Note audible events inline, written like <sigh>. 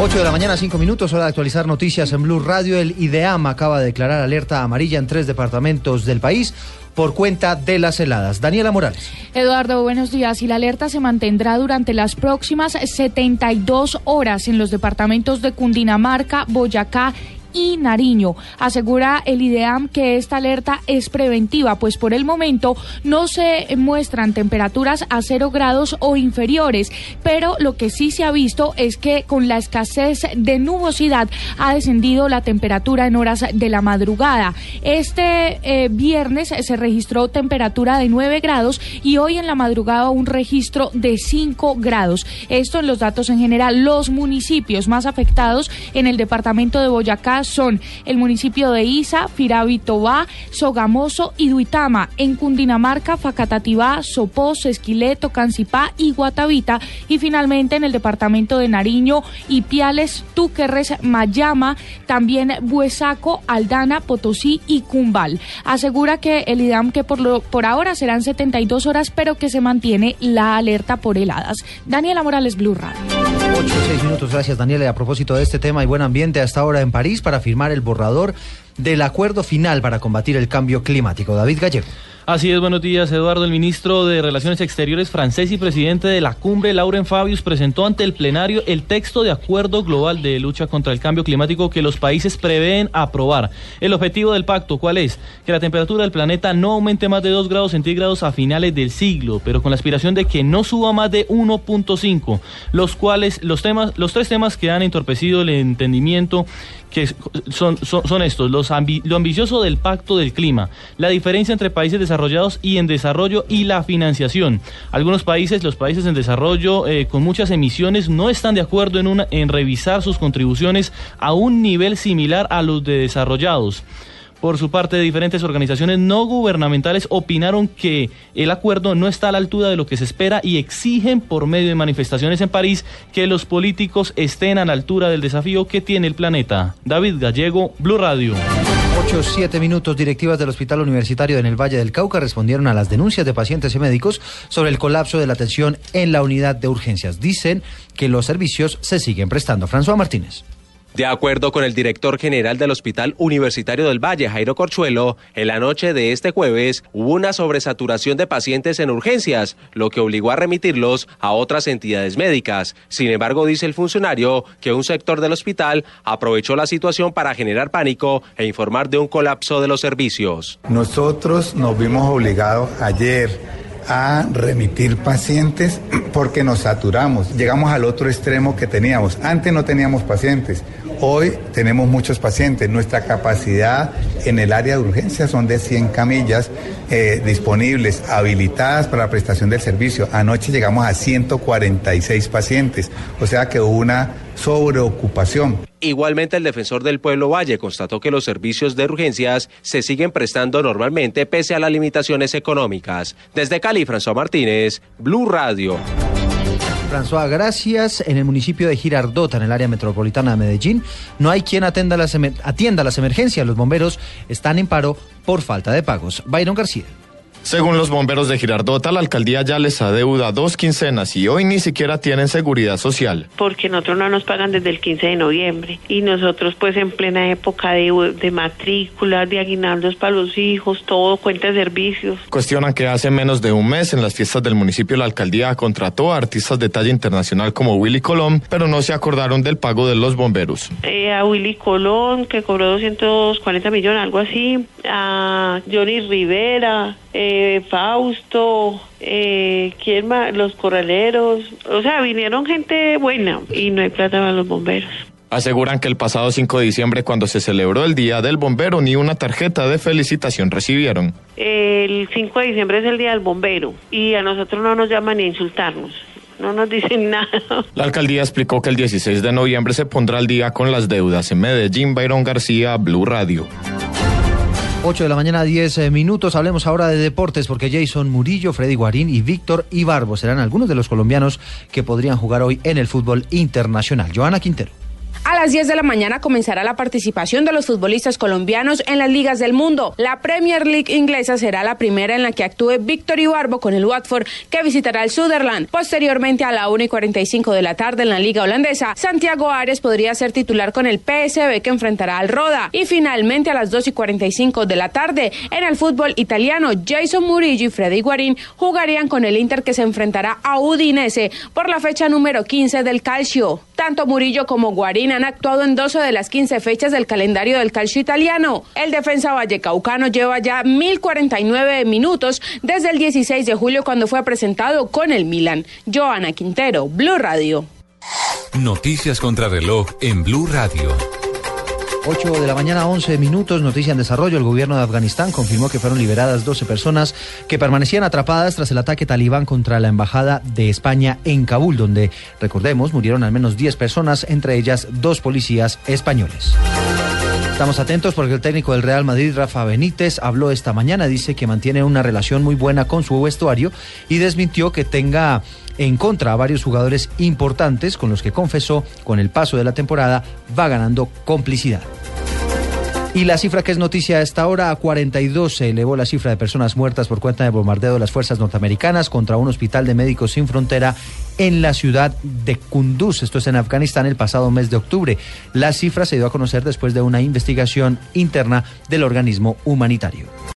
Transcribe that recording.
8 de la mañana, 5 minutos, hora de actualizar noticias en Blue Radio. El IDEAM acaba de declarar alerta amarilla en tres departamentos del país por cuenta de las heladas. Daniela Morales. Eduardo, buenos días. Y la alerta se mantendrá durante las próximas 72 horas en los departamentos de Cundinamarca, Boyacá y Nariño. Asegura el IDEAM que esta alerta es preventiva, pues por el momento no se muestran temperaturas a cero grados o inferiores, pero lo que sí se ha visto es que con la escasez de nubosidad ha descendido la temperatura en horas de la madrugada. Este eh, viernes se registró temperatura de 9 grados y hoy en la madrugada un registro de 5 grados. Esto en los datos en general. Los municipios más afectados en el departamento de Boyacá son el municipio de Isa, Firavitobá, Sogamoso y Duitama. En Cundinamarca, Facatativá, Sopós, Esquileto, Cancipá y Guatavita. Y finalmente en el departamento de Nariño, Ipiales, Túquerres, Mayama, también Buesaco, Aldana, Potosí y Cumbal. Asegura que el IDAM que por, lo, por ahora serán 72 horas, pero que se mantiene la alerta por heladas. Daniela Morales, Blue Radio. 8 6 minutos, gracias Daniela. A propósito de este tema y buen ambiente hasta ahora en París para firmar el borrador del acuerdo final para combatir el cambio climático. David Gallego. Así es, buenos días, Eduardo. El ministro de Relaciones Exteriores francés y presidente de la cumbre, Lauren Fabius, presentó ante el plenario el texto de acuerdo global de lucha contra el cambio climático que los países prevén aprobar. El objetivo del pacto, ¿cuál es? Que la temperatura del planeta no aumente más de 2 grados centígrados a finales del siglo, pero con la aspiración de que no suba más de 1.5, los cuales, los temas, los tres temas que han entorpecido el entendimiento que son, son, estos, los lo ambicioso del pacto del clima, la diferencia entre países desarrollados y en desarrollo y la financiación. Algunos países, los países en desarrollo eh, con muchas emisiones, no están de acuerdo en, una, en revisar sus contribuciones a un nivel similar a los de desarrollados. Por su parte, diferentes organizaciones no gubernamentales opinaron que el acuerdo no está a la altura de lo que se espera y exigen por medio de manifestaciones en París que los políticos estén a la altura del desafío que tiene el planeta. David Gallego, Blue Radio. 8, 7 minutos. Directivas del Hospital Universitario en el Valle del Cauca respondieron a las denuncias de pacientes y médicos sobre el colapso de la atención en la unidad de urgencias. Dicen que los servicios se siguen prestando. François Martínez. De acuerdo con el director general del Hospital Universitario del Valle, Jairo Corchuelo, en la noche de este jueves hubo una sobresaturación de pacientes en urgencias, lo que obligó a remitirlos a otras entidades médicas. Sin embargo, dice el funcionario que un sector del hospital aprovechó la situación para generar pánico e informar de un colapso de los servicios. Nosotros nos vimos obligados ayer a remitir pacientes <clears throat> porque nos saturamos. Llegamos al otro extremo que teníamos. Antes no teníamos pacientes. Hoy tenemos muchos pacientes. Nuestra capacidad en el área de urgencia son de 100 camillas eh, disponibles, habilitadas para la prestación del servicio. Anoche llegamos a 146 pacientes, o sea que hubo una sobreocupación. Igualmente, el defensor del pueblo Valle constató que los servicios de urgencias se siguen prestando normalmente pese a las limitaciones económicas. Desde Cali, François Martínez, Blue Radio. François, gracias. En el municipio de Girardota, en el área metropolitana de Medellín, no hay quien atienda las, atienda las emergencias. Los bomberos están en paro por falta de pagos. Byron García. Según los bomberos de Girardota, la alcaldía ya les adeuda dos quincenas y hoy ni siquiera tienen seguridad social. Porque nosotros no nos pagan desde el 15 de noviembre y nosotros pues en plena época de, de matrículas, de aguinaldos para los hijos, todo cuenta de servicios. Cuestionan que hace menos de un mes en las fiestas del municipio la alcaldía contrató a artistas de talla internacional como Willy Colón, pero no se acordaron del pago de los bomberos. Eh, a Willy Colón, que cobró 240 millones, algo así, a Johnny Rivera, eh, Fausto, eh, ¿quién más? Los corraleros, o sea, vinieron gente buena y no hay plata para los bomberos. Aseguran que el pasado 5 de diciembre, cuando se celebró el Día del Bombero, ni una tarjeta de felicitación recibieron. El 5 de diciembre es el Día del Bombero y a nosotros no nos llaman ni a insultarnos. no nos dicen <laughs> nada. La alcaldía explicó que el 16 de noviembre se pondrá al día con las deudas en Medellín. Byron García, Blue Radio. 8 de la mañana, 10 eh, minutos. Hablemos ahora de deportes porque Jason Murillo, Freddy Guarín y Víctor Ibarbo serán algunos de los colombianos que podrían jugar hoy en el fútbol internacional. Joana Quintero. A las 10 de la mañana comenzará la participación de los futbolistas colombianos en las ligas del mundo. La Premier League inglesa será la primera en la que actúe Víctor Ibarbo con el Watford, que visitará el Sutherland. Posteriormente, a la 1 y 45 de la tarde en la liga holandesa, Santiago Arias podría ser titular con el PSB que enfrentará al Roda. Y finalmente, a las 2 y 45 de la tarde, en el fútbol italiano, Jason Murillo y Freddy Guarín jugarían con el Inter que se enfrentará a Udinese por la fecha número 15 del Calcio. Tanto Murillo como Guarín han actuado en 12 de las 15 fechas del calendario del calcio italiano. El defensa vallecaucano lleva ya 1049 minutos desde el 16 de julio cuando fue presentado con el Milan. Joana Quintero, Blue Radio. Noticias contra reloj en Blue Radio. 8 de la mañana, 11 minutos, noticia en desarrollo. El gobierno de Afganistán confirmó que fueron liberadas 12 personas que permanecían atrapadas tras el ataque talibán contra la embajada de España en Kabul, donde, recordemos, murieron al menos 10 personas, entre ellas dos policías españoles. Estamos atentos porque el técnico del Real Madrid, Rafa Benítez, habló esta mañana, dice que mantiene una relación muy buena con su vestuario y desmintió que tenga en contra a varios jugadores importantes con los que confesó con el paso de la temporada va ganando complicidad. Y la cifra que es noticia a esta hora, a 42 se elevó la cifra de personas muertas por cuenta de bombardeo de las fuerzas norteamericanas contra un hospital de médicos sin frontera en la ciudad de Kunduz. Esto es en Afganistán el pasado mes de octubre. La cifra se dio a conocer después de una investigación interna del organismo humanitario.